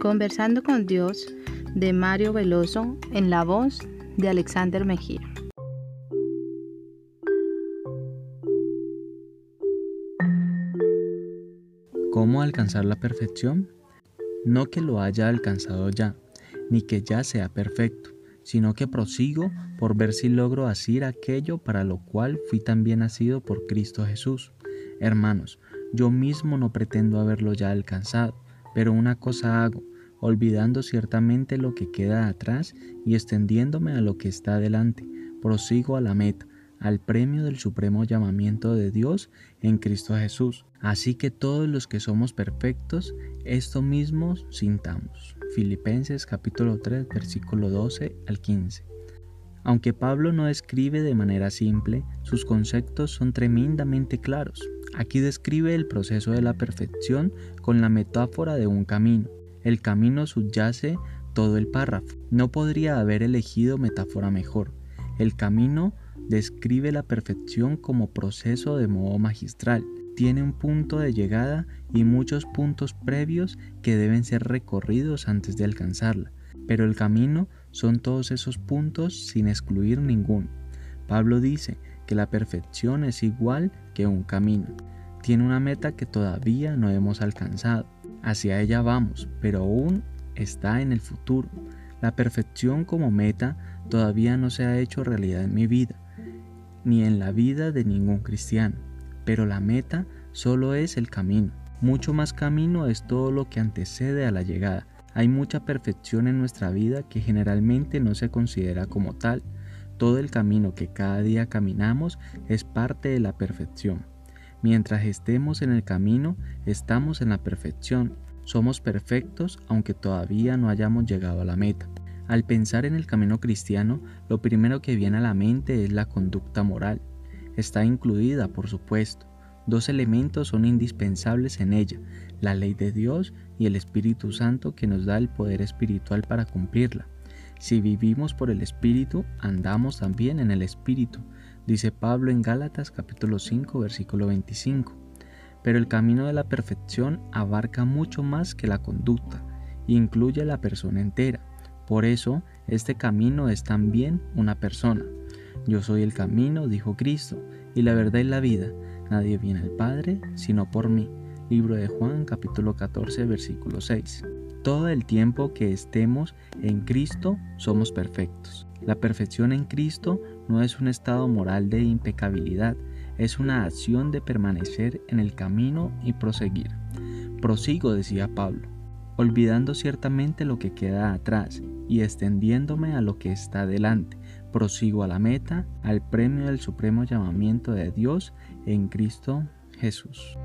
Conversando con Dios de Mario Veloso en la voz de Alexander Mejía. ¿Cómo alcanzar la perfección? No que lo haya alcanzado ya, ni que ya sea perfecto, sino que prosigo por ver si logro hacer aquello para lo cual fui también nacido por Cristo Jesús. Hermanos, yo mismo no pretendo haberlo ya alcanzado, pero una cosa hago, olvidando ciertamente lo que queda atrás y extendiéndome a lo que está delante, prosigo a la meta, al premio del supremo llamamiento de Dios en Cristo Jesús. Así que todos los que somos perfectos, esto mismo sintamos. Filipenses capítulo 3 versículo 12 al 15. Aunque Pablo no escribe de manera simple, sus conceptos son tremendamente claros. Aquí describe el proceso de la perfección con la metáfora de un camino. El camino subyace todo el párrafo. No podría haber elegido metáfora mejor. El camino describe la perfección como proceso de modo magistral. Tiene un punto de llegada y muchos puntos previos que deben ser recorridos antes de alcanzarla. Pero el camino son todos esos puntos sin excluir ninguno. Pablo dice que la perfección es igual que un camino. Tiene una meta que todavía no hemos alcanzado. Hacia ella vamos, pero aún está en el futuro. La perfección como meta todavía no se ha hecho realidad en mi vida, ni en la vida de ningún cristiano, pero la meta solo es el camino. Mucho más camino es todo lo que antecede a la llegada. Hay mucha perfección en nuestra vida que generalmente no se considera como tal. Todo el camino que cada día caminamos es parte de la perfección. Mientras estemos en el camino, estamos en la perfección. Somos perfectos aunque todavía no hayamos llegado a la meta. Al pensar en el camino cristiano, lo primero que viene a la mente es la conducta moral. Está incluida, por supuesto. Dos elementos son indispensables en ella, la ley de Dios y el Espíritu Santo que nos da el poder espiritual para cumplirla. Si vivimos por el Espíritu, andamos también en el Espíritu, dice Pablo en Gálatas capítulo 5 versículo 25. Pero el camino de la perfección abarca mucho más que la conducta, incluye a la persona entera. Por eso, este camino es también una persona. Yo soy el camino, dijo Cristo, y la verdad y la vida. Nadie viene al Padre sino por mí. Libro de Juan capítulo 14 versículo 6. Todo el tiempo que estemos en Cristo somos perfectos. La perfección en Cristo no es un estado moral de impecabilidad, es una acción de permanecer en el camino y proseguir. Prosigo, decía Pablo, olvidando ciertamente lo que queda atrás y extendiéndome a lo que está delante. Prosigo a la meta, al premio del supremo llamamiento de Dios en Cristo Jesús.